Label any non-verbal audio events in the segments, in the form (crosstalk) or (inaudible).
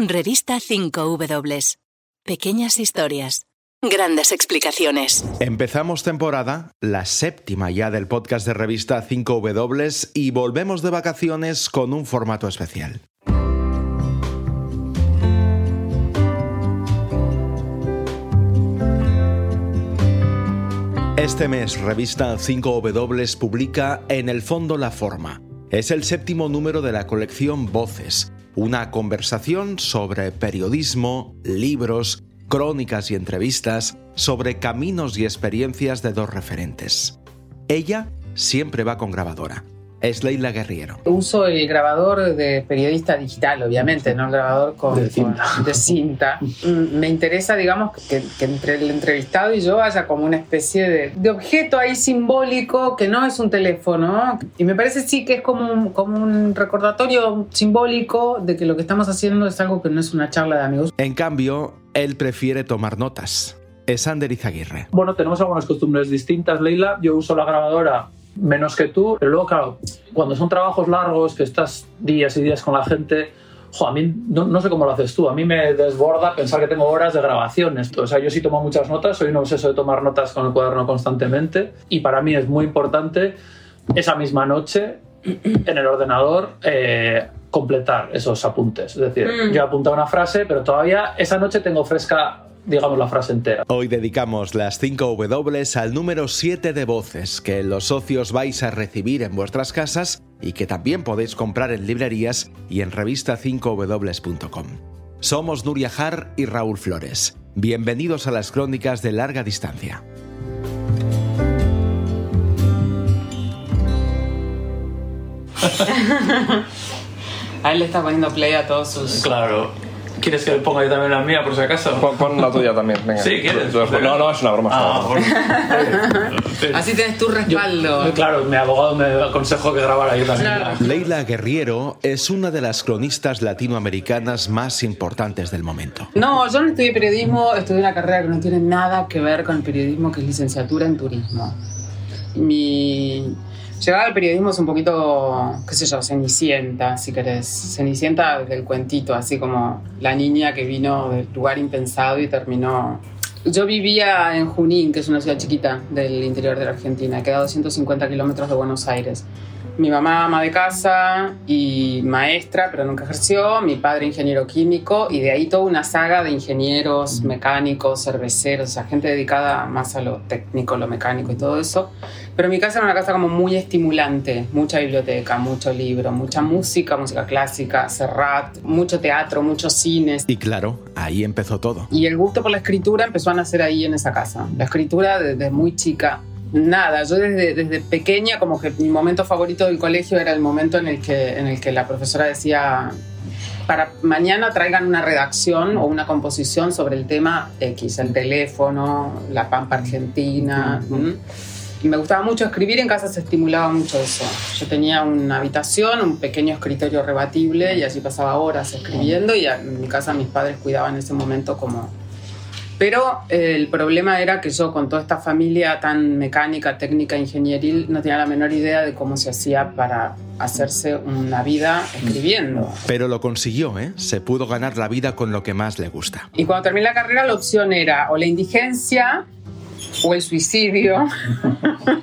Revista 5W. Pequeñas historias. Grandes explicaciones. Empezamos temporada, la séptima ya del podcast de revista 5W y volvemos de vacaciones con un formato especial. Este mes, revista 5W publica En el fondo la forma. Es el séptimo número de la colección Voces, una conversación sobre periodismo, libros, crónicas y entrevistas, sobre caminos y experiencias de dos referentes. Ella siempre va con grabadora es Leila Guerriero. Uso el grabador de periodista digital, obviamente, no el grabador con, de cinta. Mm, me interesa, digamos, que, entre el entrevistado y yo haya como una especie de, de, objeto ahí simbólico que no es un teléfono. Y me parece sí que es como un, como un recordatorio simbólico de que lo que estamos haciendo es algo que no es una charla de amigos. En cambio, él prefiere tomar notas. Es Ander Izaguirre. Bueno, tenemos algunas costumbres distintas, Leila. Yo uso la grabadora menos que tú. Pero luego, claro, cuando son trabajos largos, que estás días y días con la gente, a mí no, sé cómo lo haces tú. A mí me desborda pensar que tengo horas de grabaciones. O sea, yo sí tomo muchas notas, soy un obseso de tomar notas con el cuaderno constantemente y para mí es muy importante esa misma noche en el ordenador eh, completar esos apuntes. Es decir, mm. yo he apuntado una frase, pero todavía esa noche tengo fresca digamos la frase entera. Hoy dedicamos las 5 W al número 7 de voces que los socios vais a recibir en vuestras casas y que también podéis comprar en librerías y en revista5w.com. Somos Nuria Jar y Raúl Flores. Bienvenidos a las crónicas de larga distancia. (laughs) a él le está poniendo play a todos sus... Claro. ¿Quieres que le ponga yo también la mía por si acaso? Pon, la tuya también, venga. Sí, ¿quieres? No, no, es una broma. Ah, (laughs) Así tienes tu respaldo. claro, mi abogado me aconsejó que grabara yo también. Leila Guerriero es una de las cronistas latinoamericanas más importantes del momento. No, yo no estudié periodismo, estudié una carrera que no tiene nada que ver con el periodismo, que es licenciatura en turismo. Mi Llegar al periodismo es un poquito, qué sé yo, cenicienta, si querés. Cenicienta del cuentito, así como la niña que vino del lugar impensado y terminó. Yo vivía en Junín, que es una ciudad chiquita del interior de la Argentina, queda a 250 kilómetros de Buenos Aires. Mi mamá ama de casa y maestra, pero nunca ejerció. Mi padre ingeniero químico y de ahí toda una saga de ingenieros, mecánicos, cerveceros, o sea, gente dedicada más a lo técnico, lo mecánico y todo eso. Pero mi casa era una casa como muy estimulante, mucha biblioteca, mucho libro, mucha música, música clásica, Serrat, mucho teatro, muchos cines. Y claro, ahí empezó todo. Y el gusto por la escritura empezó a nacer ahí en esa casa. La escritura desde muy chica nada, yo desde, desde, pequeña como que mi momento favorito del colegio era el momento en el que, en el que la profesora decía, para mañana traigan una redacción o una composición sobre el tema X, el teléfono, la pampa argentina. Me gustaba mucho escribir, en casa se estimulaba mucho eso. Yo tenía una habitación, un pequeño escritorio rebatible y allí pasaba horas escribiendo y en mi casa mis padres cuidaban en ese momento como pero eh, el problema era que yo con toda esta familia tan mecánica, técnica, ingenieril, no tenía la menor idea de cómo se hacía para hacerse una vida escribiendo. Pero lo consiguió, ¿eh? Se pudo ganar la vida con lo que más le gusta. Y cuando terminé la carrera la opción era o la indigencia o el suicidio.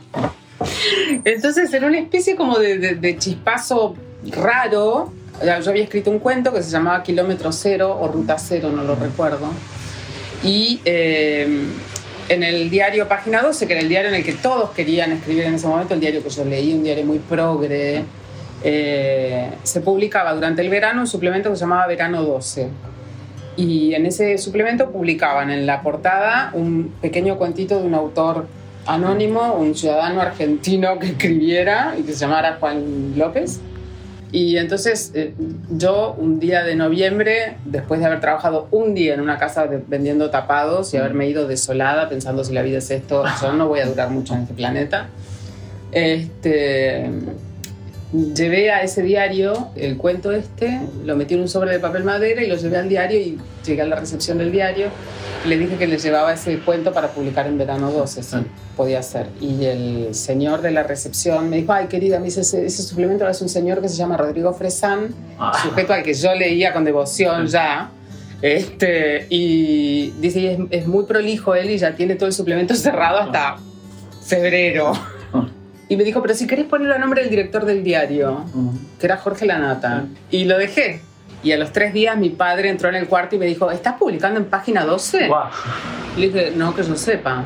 (laughs) Entonces era una especie como de, de chispazo raro. Yo había escrito un cuento que se llamaba Kilómetro Cero o Ruta Cero, no lo recuerdo y eh, en el diario Página 12, que era el diario en el que todos querían escribir en ese momento, el diario que yo leí, un diario muy progre, eh, se publicaba durante el verano un suplemento que se llamaba Verano 12. Y en ese suplemento publicaban en la portada un pequeño cuentito de un autor anónimo, un ciudadano argentino que escribiera y que se llamara Juan López. Y entonces eh, yo un día de noviembre, después de haber trabajado un día en una casa vendiendo tapados y haberme ido desolada pensando si la vida es esto, yo no voy a durar mucho en este planeta, este, llevé a ese diario el cuento este, lo metí en un sobre de papel madera y lo llevé al diario y llegué a la recepción del diario. y Le dije que le llevaba ese cuento para publicar en verano 12, si podía ser. Y el señor de la recepción me dijo, ay querida, me dice, ese, ese suplemento es un señor que se llama Rodrigo Fresán, Ah. sujeto al que yo leía con devoción ya. Este, y dice, es, es muy prolijo él y ya tiene todo el suplemento cerrado hasta febrero. Y me dijo, pero si querés ponerlo a nombre del director del diario, que era Jorge Lanata. Y lo dejé. Y a los tres días mi padre entró en el cuarto y me dijo, ¿estás publicando en página 12? Guau. Le dije, no, que yo sepa.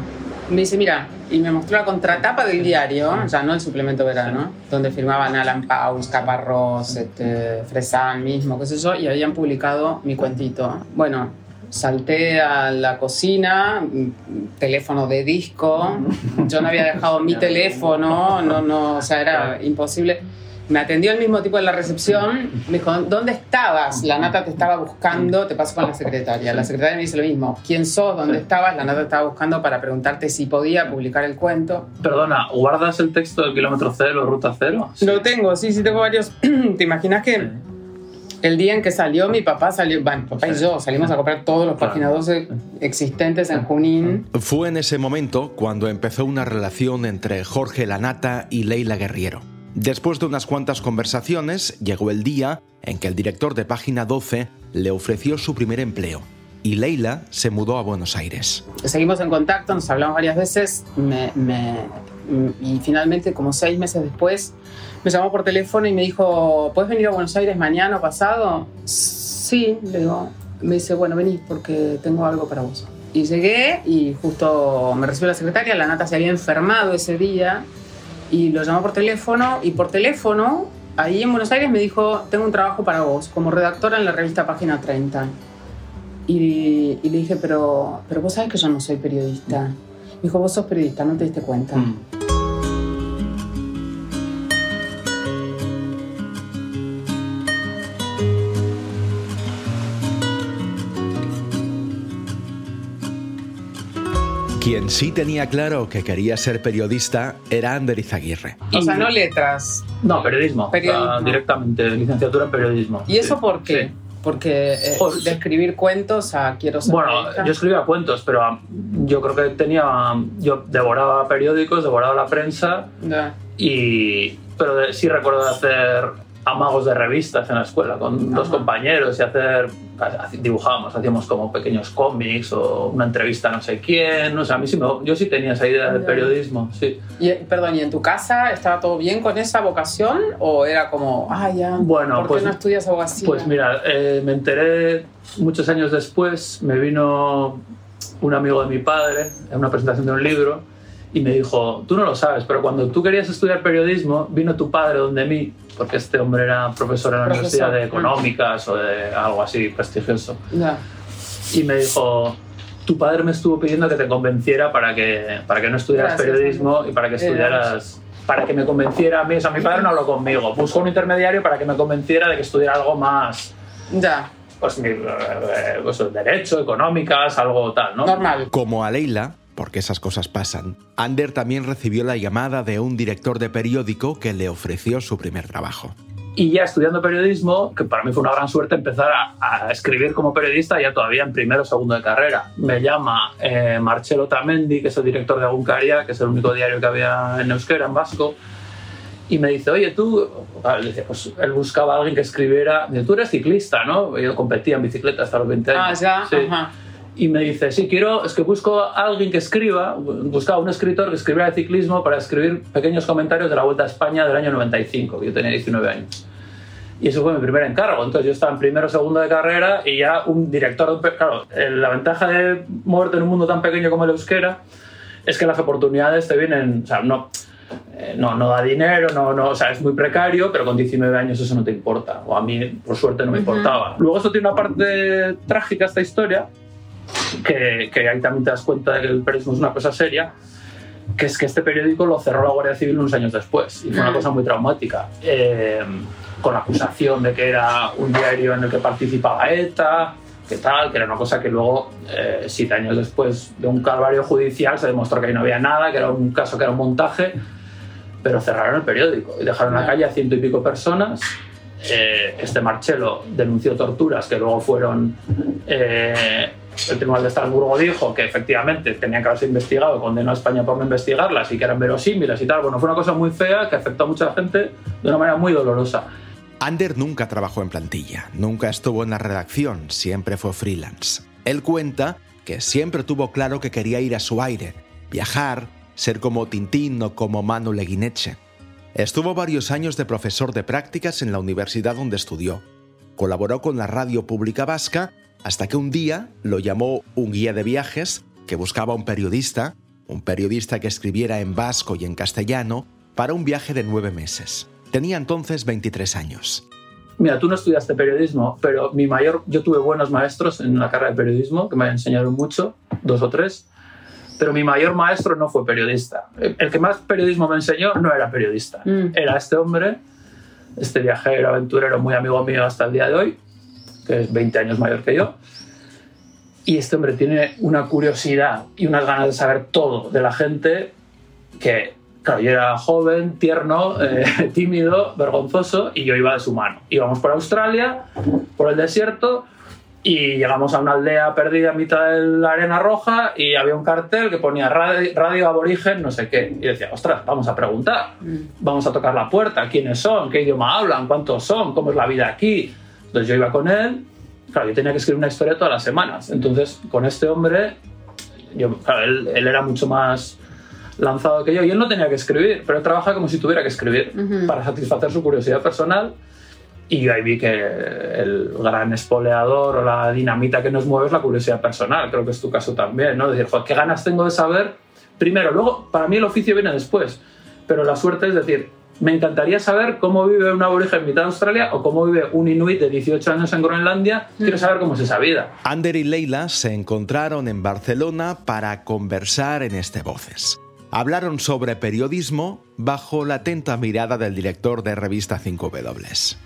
Me dice, mira, y me mostró la contratapa del diario, ya no el suplemento verano, donde firmaban Alan Paus, Caparrós, este, Fresán mismo, qué sé yo, y habían publicado mi cuentito. Bueno, salté a la cocina, teléfono de disco, yo no había dejado mi teléfono, no, no, o sea, era imposible. Me atendió el mismo tipo de la recepción, me dijo, ¿dónde estabas? La nata te estaba buscando, te paso con la secretaria. La secretaria me dice lo mismo, ¿quién sos? ¿Dónde estabas? La nata estaba buscando para preguntarte si podía publicar el cuento. Perdona, ¿guardas el texto del kilómetro cero, ruta cero? Lo tengo, sí, sí, tengo varios. (clears throat) ¿Te imaginas que el día en que salió mi papá salió, bueno, mi papá y yo salimos a comprar todos los Claro. páginas 12 existentes en Junín? Fue en ese momento cuando empezó una relación entre Jorge Lanata y Leila Guerriero. Después de unas cuantas conversaciones, llegó el día en que el director de Página 12 le ofreció su primer empleo y Leila se mudó a Buenos Aires. Seguimos en contacto, nos hablamos varias veces me- me- y finalmente, como seis meses después, me llamó por teléfono y me dijo, ¿puedes venir a Buenos Aires mañana o pasado? Sí, le digo. Me dice, bueno, vení porque tengo algo para vos. Y llegué y justo me recibió la secretaria, la nata se había enfermado ese día y lo llamó por teléfono y por teléfono, ahí en Buenos Aires me dijo, tengo un trabajo para vos como redactora en la revista Página 30. Y, y le dije, pero, pero vos sabés que yo no soy periodista. Me dijo, vos sos periodista, no te diste cuenta. Mm. Quien sí tenía claro que quería ser periodista era Ander Izaguirre. O sea, no letras. No, periodismo. Periodismo. O sea, directamente, licenciatura en periodismo. ¿Y eso Sí, por qué? sí. Porque eh, Pues- de escribir cuentos a quiero ser Bueno, periodista. yo escribía cuentos, pero ah, yo creo que tenía. Yo devoraba periódicos, devoraba la prensa Ya. y. Pero de- sí recuerdo de hacer amagos de revistas en la escuela con dos compañeros y hacer. Dibujábamos, hacíamos como pequeños cómics o una entrevista a no sé quién. O sea, a mí sí me, yo sí tenía esa idea Ya. periodismo, sí. Y, perdón, ¿y en tu casa estaba todo bien con esa vocación? ¿O era como, ah, ya, Bueno, ¿por pues- qué no estudias abogacía? Pues mira, eh, me enteré muchos años después, me vino un amigo de mi padre en una presentación de un libro y me dijo, tú no lo sabes, pero cuando tú querías estudiar periodismo, vino tu padre donde mí, porque este hombre era profesor en la Profesor, Universidad de. Económicas o de algo así prestigioso, Ya. y me dijo, tu padre me estuvo pidiendo que te convenciera para que, para que no estudiaras Gracias, periodismo y para que Eh, estudiaras... Para que me convenciera a mí, o sea, mi padre no habló conmigo, buscó un intermediario para que me convenciera de que estudiara algo más, Ya, pues, mi- eh, pues, derecho, económicas, algo tal, ¿no? normal. Como a Leila, porque esas cosas pasan, Ander también recibió la llamada de un director de periódico que le ofreció su primer trabajo. Y ya estudiando periodismo, que para mí fue una gran suerte empezar a, a escribir como periodista ya todavía en primero o segundo de carrera. Me llama eh, Marcelo Tamendi, que es el director de Aguncaria, que es el único diario que había en euskera, en vasco, y me dice, oye, tú, dice, pues él buscaba a alguien que escribiera, dice, tú eres ciclista, ¿no? Yo competía en bicicleta hasta los 20 Ah, años. ya, Sí. ajá. Y me dice, sí, quiero, es que busco a alguien que escriba, buscaba un escritor que escribiera de ciclismo para escribir pequeños comentarios de la Vuelta a España del año 95, que yo tenía 19 años. Y eso fue mi primer encargo. Entonces yo estaba en primero o segundo de carrera y ya un director... Claro, la ventaja de moverte en un mundo tan pequeño como el euskera es que las oportunidades te vienen... O sea, no, eh, no, no da dinero, no, no, o sea, es muy precario, pero con 19 años eso no te importa. O a mí, por suerte, no me importaba. Luego esto tiene una parte trágica, esta historia, que, que ahí también te das cuenta de que el periodismo es una cosa seria, que es que este periódico lo cerró la Guardia Civil unos años después y fue una cosa muy traumática, eh, con la acusación de que era un diario en el que participaba ETA, que tal, que era una cosa que luego, eh, siete años después de un calvario judicial, se demostró que ahí no había nada, que era un caso que era un montaje, pero cerraron el periódico y dejaron en la calle a ciento y pico personas. Eh, este Marcelo denunció torturas que luego fueron. eh, el Tribunal de Estrasburgo dijo que efectivamente tenían que haberse investigado, condenó a España por no investigarlas y que eran verosímiles y tal. Bueno, fue una cosa muy fea que afectó a mucha gente de una manera muy dolorosa. Ander nunca trabajó en plantilla, nunca estuvo en la redacción, siempre fue freelance. Él cuenta que siempre tuvo claro que quería ir a su aire, viajar, ser como Tintín o como Manu Leguineche. Estuvo varios años de profesor de prácticas en la universidad donde estudió. Colaboró con la radio pública vasca hasta que un día lo llamó un guía de viajes que buscaba un periodista, un periodista que escribiera en vasco y en castellano, para un viaje de nueve meses. Tenía entonces 23 años. Mira, tú no estudiaste periodismo, pero mi mayor, yo tuve buenos maestros en la carrera de periodismo que me enseñaron mucho, dos o tres, pero mi mayor maestro no fue periodista. El que más periodismo me enseñó no era periodista, Mm. era este hombre, este viajero, aventurero, muy amigo mío hasta el día de hoy, que es 20 años mayor que yo. Y este hombre tiene una curiosidad y unas ganas de saber todo de la gente que, claro, yo era joven, tierno, (laughs) eh, tímido, vergonzoso y yo iba de su mano. Íbamos por Australia, por el desierto y llegamos a una aldea perdida a mitad de la arena roja y había un cartel que ponía radio, radio aborigen, no sé qué. Y decía, ostras, vamos a preguntar, vamos a tocar la puerta, quiénes son, qué idioma hablan, cuántos son, cómo es la vida aquí. Entonces yo iba con él, claro, yo tenía que escribir una historia todas las semanas. Entonces con este hombre, yo, claro, él, él era mucho más lanzado que yo y él no tenía que escribir, pero él trabaja como si tuviera que escribir Ujú. para satisfacer su curiosidad personal. Y yo ahí vi que el gran espoleador o la dinamita que nos mueve es la curiosidad personal. Creo que es tu caso también, ¿no? Decir, joder, qué ganas tengo de saber. Primero, luego, para mí el oficio viene después. Pero la suerte es decir, me encantaría saber cómo vive un aborigen en mitad de Australia o cómo vive un inuit de 18 años en Groenlandia. Quiero saber cómo es esa vida. Ander y Leila se encontraron en Barcelona para conversar en este Voces. Hablaron sobre periodismo bajo la atenta mirada del director de revista 5W.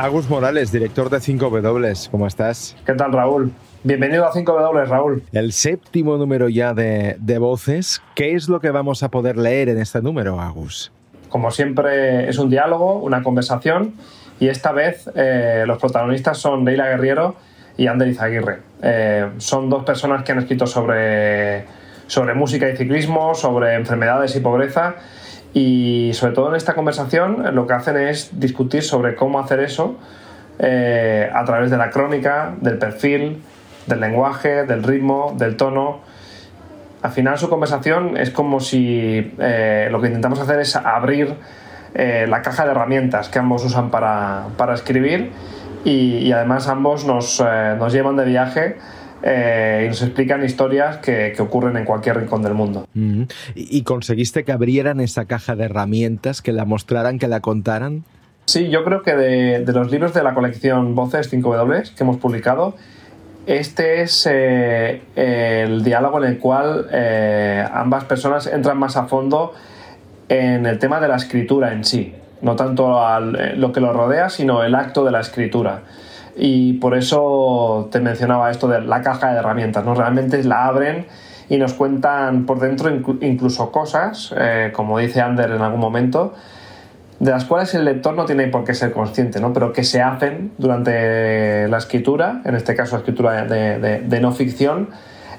Agus Morales, director de 5W, ¿cómo estás? ¿Qué tal, Raúl? Bienvenido a 5W, Raúl. El séptimo número ya de, de Voces. ¿Qué es lo que vamos a poder leer en este número, Agus? Como siempre, es un diálogo, una conversación, y esta vez eh, los protagonistas son Leila Guerriero y Ander Izaguirre. Eh, son dos personas que han escrito sobre, sobre música y ciclismo, sobre enfermedades y pobreza, y sobre todo en esta conversación eh, lo que hacen es discutir sobre cómo hacer eso eh, a través de la crónica, del perfil, del lenguaje, del ritmo, del tono. Al final su conversación es como si eh, lo que intentamos hacer es abrir la caja de herramientas que ambos usan para, para escribir y, y además ambos nos, nos llevan de viaje eh, y nos explican historias que, que ocurren en cualquier rincón del mundo. Mm. ¿Y y conseguiste que abrieran esa caja de herramientas, que la mostraran, que la contaran? Sí, yo creo que de, de los libros de la colección Voces 5W que hemos publicado, este es eh, el diálogo en el cual eh, ambas personas entran más a fondo en el tema de la escritura en sí, no tanto al- eh, lo que lo rodea, sino el acto de la escritura. Y por eso te mencionaba esto de la caja de herramientas, ¿no? Realmente la abren y nos cuentan por dentro inclu- incluso cosas, eh, como dice Ander en algún momento, de las cuales el lector no tiene por qué ser consciente, ¿no? pero que se hacen durante la escritura, en este caso la escritura de no ficción,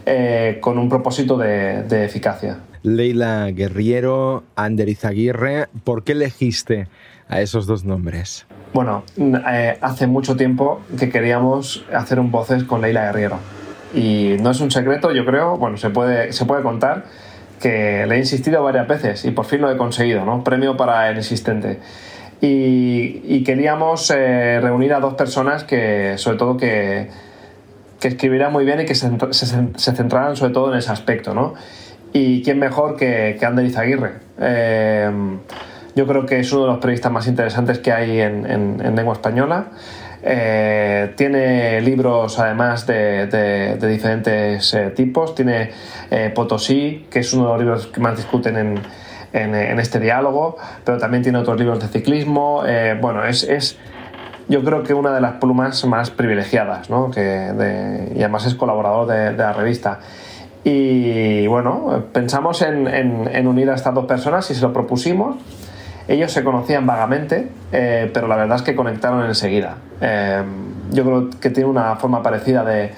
eh, con un propósito de, de eficacia. Leila Guerriero, Ander Izaguirre, ¿por qué elegiste a esos dos nombres? Bueno, eh, hace mucho tiempo que queríamos hacer un voces con Leila Guerriero. Y no es un secreto, yo creo, bueno, se puede, se puede contar que le he insistido varias veces y por fin lo he conseguido, ¿no? Premio para el insistente. Y, y queríamos eh, reunir a dos personas que, sobre todo, que, que escribieran muy bien y que se, se, se centraran sobre todo en ese aspecto, ¿no? Y quién mejor que, que Ander Izaguirre. Eh, yo creo que es uno de los periodistas más interesantes que hay en, en- en lengua española. Eh, tiene libros además de, diferentes eh, tipos. Tiene eh, Potosí, que es uno de los libros que más discuten en, este diálogo, pero también tiene otros libros de ciclismo. Bueno, es, es yo creo que una de las plumas más privilegiadas, ¿no? que y además es colaborador de, la revista. Y bueno, pensamos en, en, unir a estas dos personas y se lo propusimos. Ellos se conocían vagamente, eh, pero la verdad es que conectaron enseguida. Eh, yo creo que tiene una forma parecida de,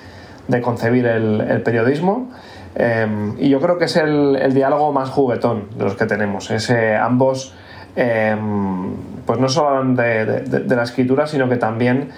de concebir el, periodismo. Eh, y yo creo que es el, diálogo más juguetón de los que tenemos. Es ambos pues no solo hablan de, la escritura, sino que también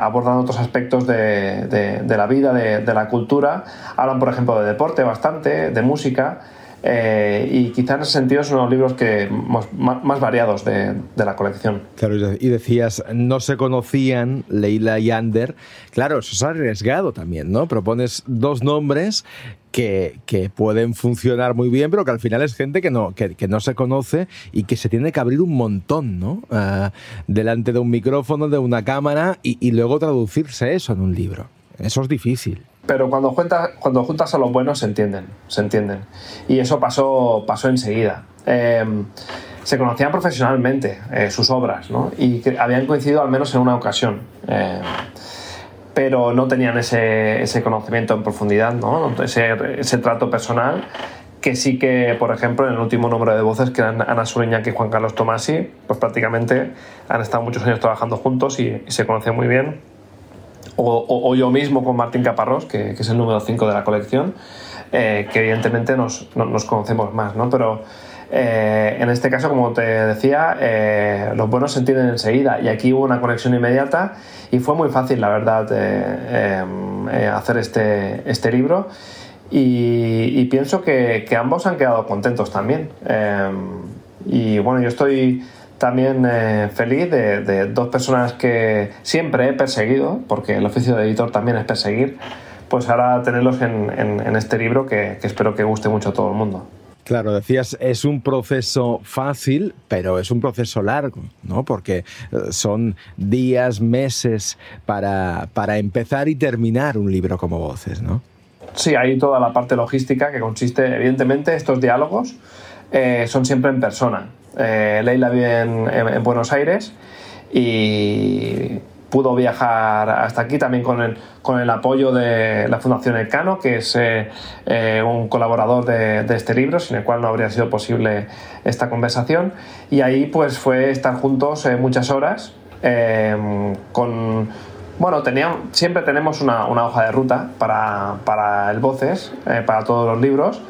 abordan otros aspectos de, la vida, de, la cultura. Hablan, por ejemplo, de deporte bastante, de música. Eh, y quizá en ese sentido son los libros que más, variados de, la colección. Claro, y decías, no se conocían Leila y Ander. Claro, eso es arriesgado también, ¿no? Propones dos nombres que, que, pueden funcionar muy bien, pero que al final es gente que no, que, que no se conoce y que se tiene que abrir un montón, ¿no? Uh, delante de un micrófono, de una cámara y luego traducirse eso en un libro. Eso es difícil pero cuando juntas, cuando juntas a los buenos se entienden, se entienden. Y eso pasó, pasó enseguida. Em, se conocían profesionalmente eh, sus obras, ¿no? Y que habían coincidido al menos en una ocasión. Em, pero no tenían ese, ese, conocimiento en profundidad, ¿no? Ese, ese, trato personal que sí que, por ejemplo, en el último número de voces, que eran Ana Suriña y Juan Carlos Tomasi, pues prácticamente han estado muchos años trabajando juntos y, y se conocen muy bien o, yo mismo con Martín Caparrós, que, es el número 5 de la colección, eh, que evidentemente nos, nos, conocemos más, ¿no? Pero eh, en este caso, como te decía, eh, los buenos se entienden enseguida y aquí hubo una conexión inmediata y fue muy fácil, la verdad, hacer este, este libro y, pienso que, ambos han quedado contentos también. y bueno, yo estoy también eh, feliz de, dos personas que siempre he perseguido, porque el oficio de editor también es perseguir, pues ahora tenerlos en, este libro que, espero que guste mucho a todo el mundo. Claro, decías, es un proceso fácil, pero es un proceso largo, ¿no? Porque eh, son días, meses para, para empezar y terminar un libro como Voces, ¿no? Sí, hay toda la parte logística que consiste, evidentemente, estos diálogos eh, son siempre en persona. Eh, Leila vive en, Buenos Aires y pudo viajar hasta aquí también con el, con el apoyo de la Fundación Elcano, que es eh, eh, un colaborador de, este libro, sin el cual no habría sido posible esta conversación. Y ahí pues fue estar juntos muchas horas con... Bueno, siempre tenemos una, hoja de ruta para, para el Voces, para todos los libros,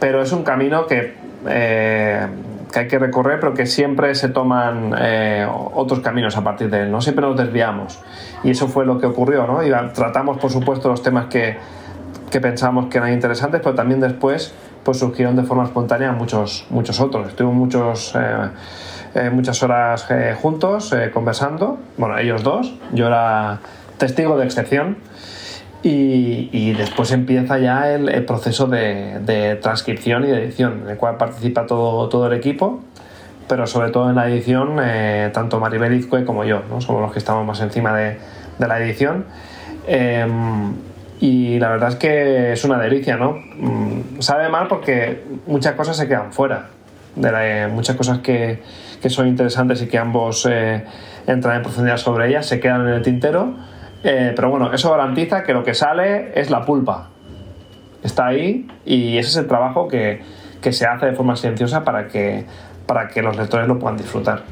pero es un camino que que hay que recorrer, pero que siempre se toman eh, otros caminos a partir de él, ¿no? Siempre nos desviamos. Y eso fue lo que ocurrió, ¿no? Tratamos, por supuesto, los temas que, que pensamos que eran interesantes, pero también después pues surgieron de forma espontánea muchos, muchos otros. Estuvimos muchos, eh, eh, muchas horas juntos conversando, bueno, ellos dos, yo era testigo de excepción y, después empieza ya el, proceso de, transcripción y de edición, en el cual participa todo, todo el equipo, pero sobre todo en la edición, eh, tanto Maribel Izcue como yo, ¿no? somos los que estamos más encima de, la edición. Em, y la verdad es que es una delicia, ¿no? Mm, sabe mal porque muchas cosas se quedan fuera, de muchas cosas que, que, son interesantes y que ambos eh, entran en profundidad sobre ellas se quedan en el tintero eh, pero bueno, eso garantiza que lo que sale es la pulpa. Está ahí y ese es el trabajo que, que se hace de forma silenciosa para que, para que los lectores lo puedan disfrutar.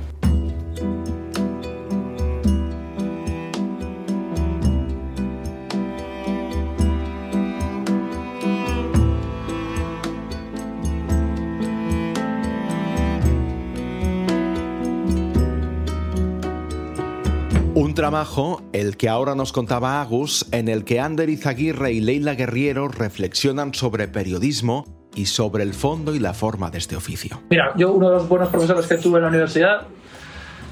Trabajo, el que ahora nos contaba Agus, en el que Ander Izaguirre y Leila Guerriero reflexionan sobre periodismo y sobre el fondo y la forma de este oficio. Mira, yo uno de los buenos profesores que tuve en la universidad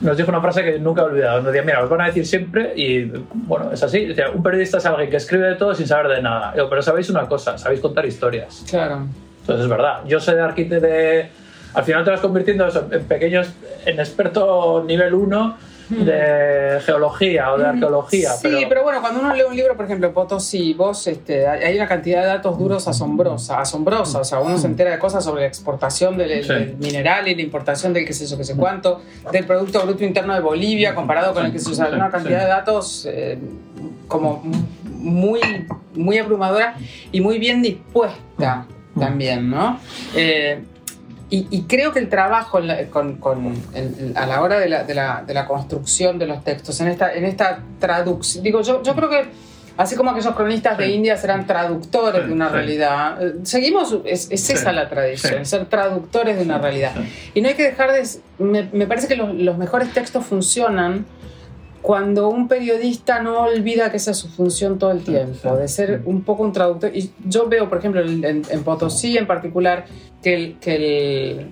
nos dijo una frase que nunca he olvidado. Nos decía, mira, os van a decir siempre, y bueno, es así, un periodista es alguien que escribe de todo sin saber de nada. pero sabéis una cosa, sabéis contar historias. Claro. Entonces es verdad. Yo soy de arquitecto de... Al final te vas convirtiendo en pequeños, en experto nivel 1 de geología o de arqueología. Sí, pero... bueno, cuando uno lee un libro, por ejemplo, Potosí, vos, este, hay una cantidad de datos duros asombrosa, asombrosa. O sea, uno se entera de cosas sobre la exportación del, mineral y la importación del qué sé yo, qué sé cuánto, del Producto Bruto Interno de Bolivia comparado con el que se usa. Una cantidad de datos eh, como muy, muy abrumadora y muy bien dispuesta también, ¿no? Eh, y, creo que el trabajo con, con, a la hora de la, de, la, de la, construcción de los textos, en esta, en esta traducción, digo, yo, yo creo que así como aquellos cronistas de India serán traductores de una realidad, eh, seguimos, es, esa la tradición, ser traductores de una realidad. Y no hay que dejar de, me, me parece que los, los mejores textos funcionan cuando un periodista no olvida que esa es su función todo el tiempo, de ser un poco un traductor. Y yo veo, por ejemplo, en, Potosí en particular, que el, que el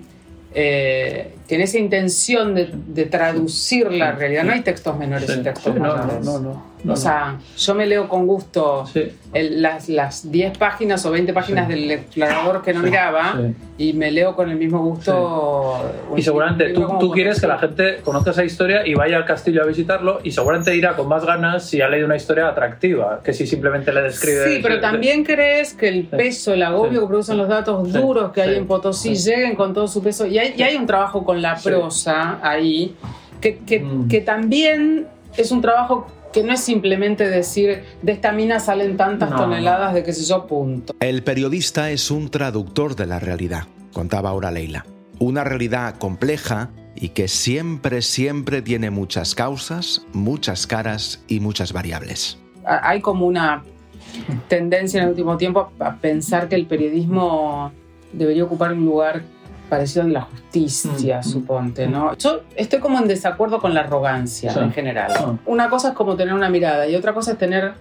eh, tiene esa intención de, traducir la realidad. No hay textos menores y textos mayores. No, no, no, o sea, yo me leo con gusto las, las 10 páginas o 20 páginas del explorador que no miraba y me leo con el mismo gusto. Y seguramente tú, tú quieres que la gente conozca esa historia y vaya al castillo a visitarlo y seguramente irá con más ganas si ha leído una historia atractiva que si simplemente le describe. Sí, pero también crees que el peso, el agobio que producen los datos duros que hay en Potosí lleguen con todo su peso. Y hay, y hay un trabajo con la prosa ahí que, que, mm. que también es un trabajo que no es simplemente decir de esta mina salen tantas toneladas de qué sé yo, punto. El periodista es un traductor de la realidad, contaba ahora Leila. Una realidad compleja y que siempre, siempre tiene muchas causas, muchas caras y muchas variables. Hay como una tendencia en el último tiempo a pensar que el periodismo debería ocupar un lugar parecido en la justicia, mm, suponte. ¿no? Yo estoy como en desacuerdo con la arrogancia en general. Ah. Una cosa es como tener una mirada y otra cosa es tener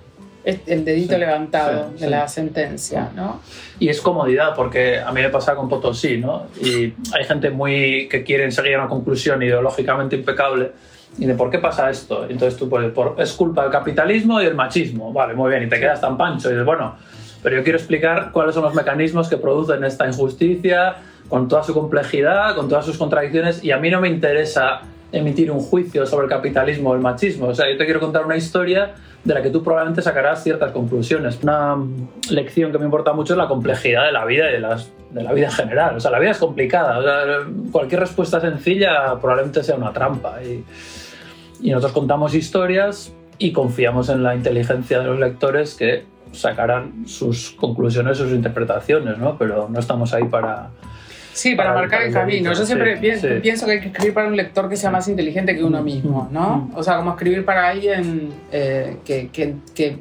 el dedito levantado de la sentencia, ¿no? Y es comodidad, porque a mí me pasa con Potosí, ¿no? Y hay gente muy que quiere seguir una conclusión ideológicamente impecable y de por qué pasa esto. Entonces tú pones, por, es culpa del capitalismo y del machismo. Vale, muy bien, y te quedas tan pancho y dices, bueno, pero yo quiero explicar cuáles son los mecanismos que producen esta injusticia, con toda su complejidad, con todas sus contradicciones, y a mí no me interesa emitir un juicio sobre el capitalismo o el machismo. O sea, yo te quiero contar una historia de la que tú probablemente sacarás ciertas conclusiones. Una lección que me importa mucho es la complejidad de la vida y de, las, de la vida en general. O sea, la vida es complicada. O sea, cualquier respuesta sencilla probablemente sea una trampa. Y, y nosotros contamos historias y confiamos en la inteligencia de los lectores que sacarán sus conclusiones, sus interpretaciones, ¿no? Pero no estamos ahí para, Sí, para, marcar el camino. Yo siempre pienso, que hay que escribir para un lector que sea más inteligente que uno mismo, ¿no? O sea, como escribir para alguien eh, que, que,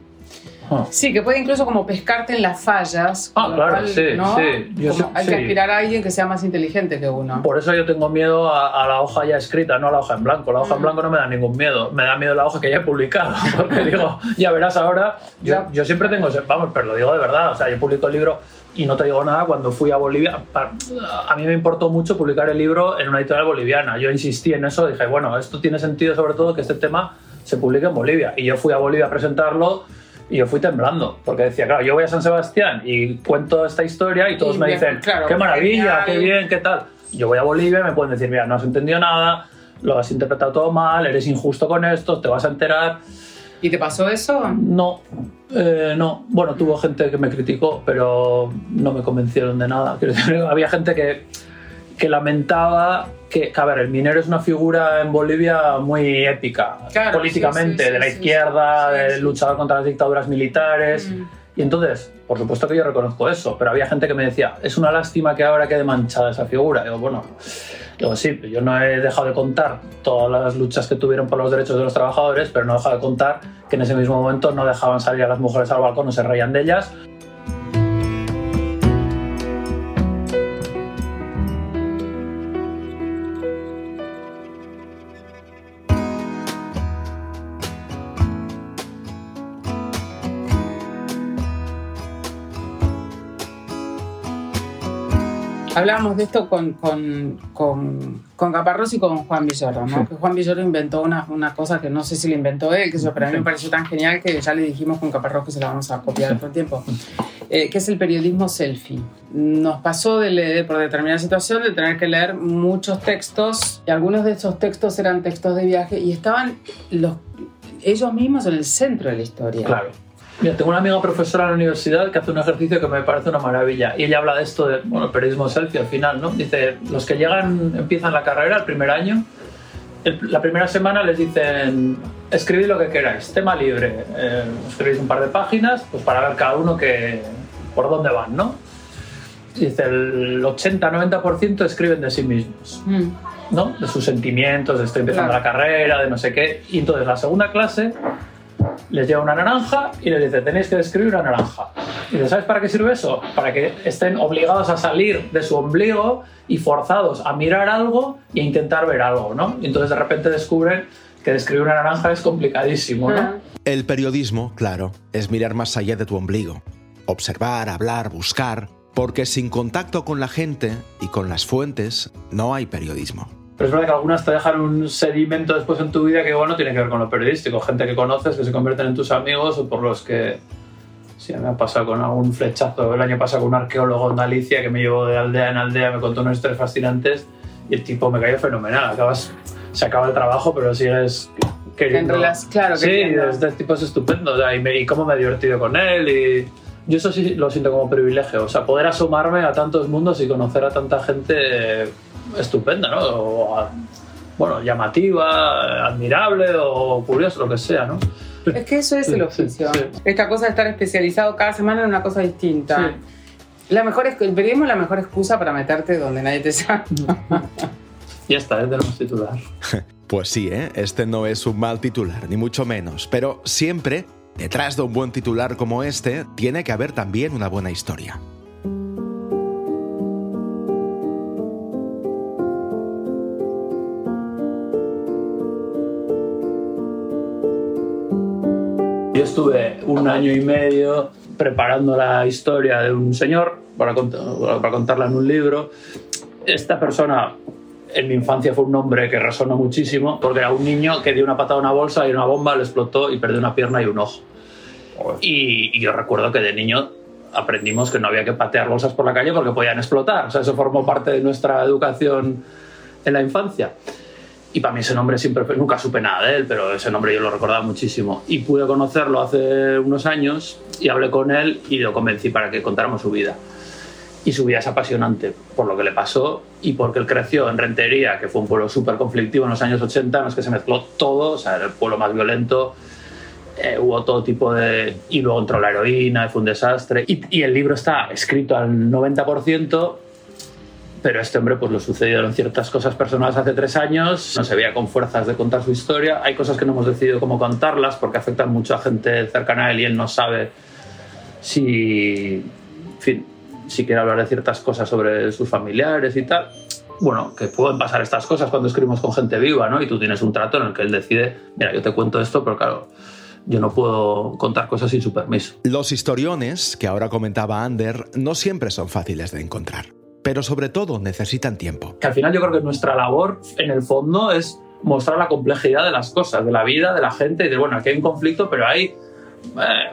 ah. Sí, que puede incluso como pescarte en las fallas. Ah, claro, sí, sí. hay que aspirar a alguien que sea más inteligente que uno. Por eso yo tengo miedo a, la hoja ya escrita, no a la hoja en blanco. La hoja en mm. blanco no me da ningún miedo. Me da miedo la hoja que ya he publicado. (laughs) Porque digo, ya verás ahora. Yo, yo siempre tengo, vamos, pero lo digo de verdad. O sea, yo publico el libro y no te digo nada, cuando fui a Bolivia, a mí me importó mucho publicar el libro en una editorial boliviana. Yo insistí en eso, dije, bueno, esto tiene sentido sobre todo que este tema se publique en Bolivia. Y yo fui a Bolivia a presentarlo y yo fui temblando, porque decía, claro, yo voy a San Sebastián y cuento esta historia y todos me dicen, qué maravilla, qué bien, qué tal. Yo voy a Bolivia y me pueden decir, mira, no has entendido nada, lo has interpretado todo mal, eres injusto con esto, te vas a enterar. ¿Y te pasó eso? No, eh, no. Bueno, tuvo gente que me criticó, pero no me convencieron de nada. (laughs) Había gente que, que lamentaba que, a ver, el minero es una figura en Bolivia muy épica, políticamente, de la izquierda, del luchador contra las dictaduras militares. Mm. Y entonces, por supuesto que yo reconozco eso, pero había gente que me decía, es una lástima que ahora quede manchada esa figura. Digo, bueno, digo, sí, yo no he dejado de contar todas las luchas que tuvieron por los derechos de los trabajadores, pero no he dejado de contar que en ese mismo momento no dejaban salir a las mujeres al balcón, no se reían de ellas, Hablábamos de esto con, con, con, con Caparrós y con Juan Villoro, ¿no? Que Juan Villoro inventó una, una cosa que no sé si la inventó él, que eso, pero a mí me pareció tan genial que ya le dijimos con Caparrós que se la vamos a copiar todo el tiempo, eh, que es el periodismo selfie. Nos pasó de leer, por determinada situación, de tener que leer muchos textos, y algunos de esos textos eran textos de viaje, y estaban los, ellos mismos en el centro de la historia. Claro. Mira, tengo una amiga profesora en la universidad que hace un ejercicio que me parece una maravilla y ella habla de esto de, bueno, periodismo selfie al final, ¿no? Dice, los que llegan, empiezan la carrera el primer año, el- la primera semana les dicen, escribid lo que queráis, tema libre, eh, escribís un par de páginas, pues para ver cada uno que, por dónde van, ¿no? Dice, el 80-90% escriben de sí mismos. Mm. ¿no? De sus sentimientos, de estoy empezando Claro. la carrera, de no sé qué. Y entonces la segunda clase les lleva una naranja y les dice, tenéis que describir una naranja. Y ¿sabes para qué sirve eso? Para que estén obligados a salir de su ombligo y forzados a mirar algo e intentar ver algo, ¿no? Y entonces de repente descubren que describir una naranja es complicadísimo, ¿no? Ah. El periodismo, claro, es mirar más allá de tu ombligo. Observar, hablar, buscar, porque sin contacto con la gente y con las fuentes no hay periodismo. Pero es verdad que algunas te dejan un sedimento después en tu vida que igual no tiene que ver con lo periodístico. Gente que conoces, que se convierten en tus amigos o por los que... Sí, me ha pasado con algún flechazo. El año pasado con un arqueólogo en Galicia que me llevó de aldea en aldea, me contó unas historias fascinantes y el tipo me cayó fenomenal. Acabas, se acaba el trabajo, pero sigues queriendo... En relas- claro, sí, queriendo. este tipo es estupendo. O sea, y, me- y cómo me he divertido con él y... Yo eso sí lo siento como privilegio, o sea, poder asomarme a tantos mundos y conocer a tanta gente estupenda, ¿no? O, bueno, llamativa, admirable o curiosa, lo que sea, ¿no? Es que eso es el Sí, oficio. sí, Esta cosa de estar especializado cada semana en una cosa distinta. La mejor es, el periodismo es la mejor excusa para meterte donde nadie te sabe. (laughs) Ya está, ya tenemos titular. (laughs) Pues sí, ¿eh? este no es un mal titular, ni mucho menos, pero siempre, detrás de un buen titular como este, tiene que haber también una buena historia. Estuve un año y medio preparando la historia de un señor para, cont- para contarla en un libro. Esta persona en mi infancia fue un nombre que resonó muchísimo porque era un niño que dio una patada a una bolsa y una bomba le explotó y perdió una pierna y un ojo. Y, y yo recuerdo que de niño aprendimos que no había que patear bolsas por la calle porque podían explotar. O sea, eso formó parte de nuestra educación en la infancia. Y para mí ese nombre siempre, fue- nunca supe nada de él, pero ese nombre yo lo recordaba muchísimo. Y pude conocerlo hace unos años y hablé con él y lo convencí para que contáramos su vida. Y su vida es apasionante por lo que le pasó y porque él creció en Rentería, que fue un pueblo súper conflictivo en los años 80, en los que se mezcló todo, o sea, era el pueblo más violento, eh, hubo todo tipo de... Y luego entró la heroína fue un desastre. Y, y el libro está escrito al 90%, pero este hombre pues lo sucedieron ciertas cosas personales hace tres años, no se veía con fuerzas de contar su historia, hay cosas que no hemos decidido cómo contarlas porque afectan mucho a gente cercana a él y él no sabe si, fin, si quiere hablar de ciertas cosas sobre sus familiares y tal. Bueno, que pueden pasar estas cosas cuando escribimos con gente viva, ¿no? Y tú tienes un trato en el que él decide, mira, yo te cuento esto, pero claro, yo no puedo contar cosas sin su permiso. Los historiones, que ahora comentaba Ander, no siempre son fáciles de encontrar, pero sobre todo necesitan tiempo. que al final yo creo que nuestra labor en el fondo es mostrar la complejidad de las cosas, de la vida, de la gente y de, bueno, aquí hay un conflicto, pero hay, eh,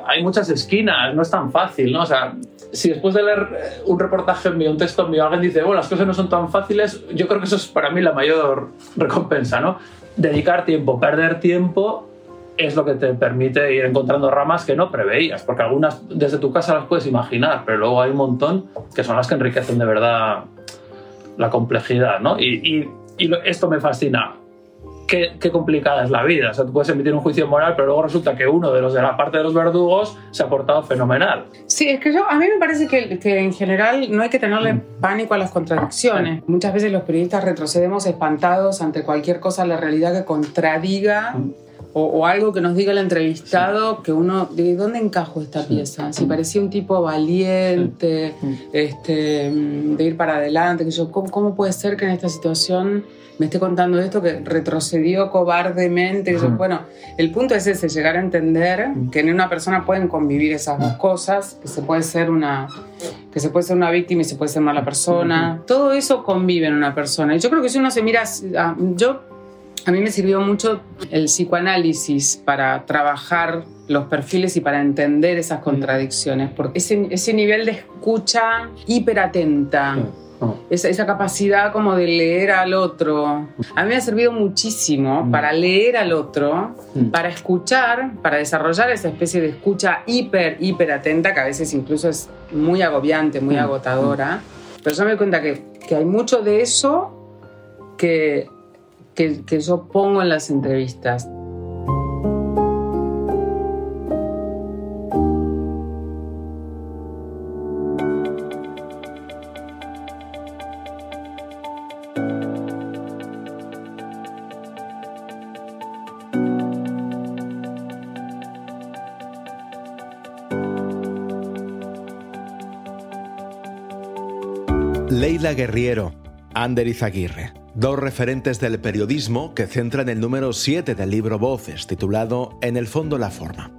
hay muchas esquinas, no es tan fácil, ¿no? O sea, si después de leer eh, un reportaje mío, un texto mío, alguien dice, bueno, las cosas no son tan fáciles, yo creo que eso es para mí la mayor recompensa, ¿no? Dedicar tiempo, perder tiempo es lo que te permite ir encontrando ramas que no preveías, porque algunas desde tu casa las puedes imaginar, pero luego hay un montón que son las que enriquecen de verdad la complejidad, ¿no? Y, y- y lo- esto me fascina. Qué, qué complicada es la vida. O sea, tú puedes emitir un juicio moral, pero luego resulta que uno de los de la parte de los verdugos se ha portado fenomenal. Sí, es que yo, a mí me parece que, que en general no hay que tenerle pánico a las contradicciones. Muchas veces los periodistas retrocedemos espantados ante cualquier cosa, la realidad que contradiga o, algo que nos diga el entrevistado que uno de dónde encajo esta pieza si parecía un tipo valiente este de ir para adelante que yo ¿cómo, puede ser que en esta situación me esté contando esto que retrocedió cobardemente bueno el punto es ese llegar a entender que en una persona pueden convivir esas dos cosas que se puede ser una que se puede ser una víctima y se puede ser mala persona. Todo eso convive en una persona. Y yo creo que si uno se mira yo a mí me sirvió mucho el psicoanálisis para trabajar los perfiles y para entender esas contradicciones, porque ese, ese nivel de escucha hiperatenta, esa, esa, capacidad como de leer al otro, a mí me ha servido muchísimo para leer al otro, para escuchar, para desarrollar esa especie de escucha hiper, hiper atenta, que a veces incluso es muy agobiante, muy agotadora. Pero yo me doy cuenta que, que hay mucho de eso que que, que yo pongo en las entrevistas. Leila Guerriero, Ander Izaguirre. Dos referentes del periodismo que centran el número 7 del libro Voces, titulado En el fondo la forma.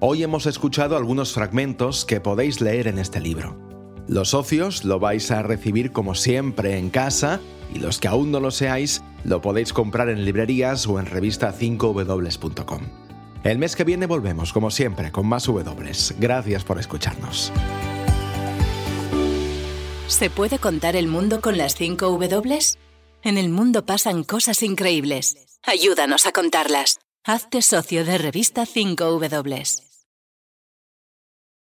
Hoy hemos escuchado algunos fragmentos que podéis leer en este libro. Los socios lo vais a recibir como siempre en casa y los que aún no lo seáis lo podéis comprar en librerías o en revista 5w.com. El mes que viene volvemos como siempre con más W. Gracias por escucharnos. ¿Se puede contar el mundo con las 5 W? En el mundo pasan cosas increíbles. Ayúdanos a contarlas. Hazte socio de revista 5W.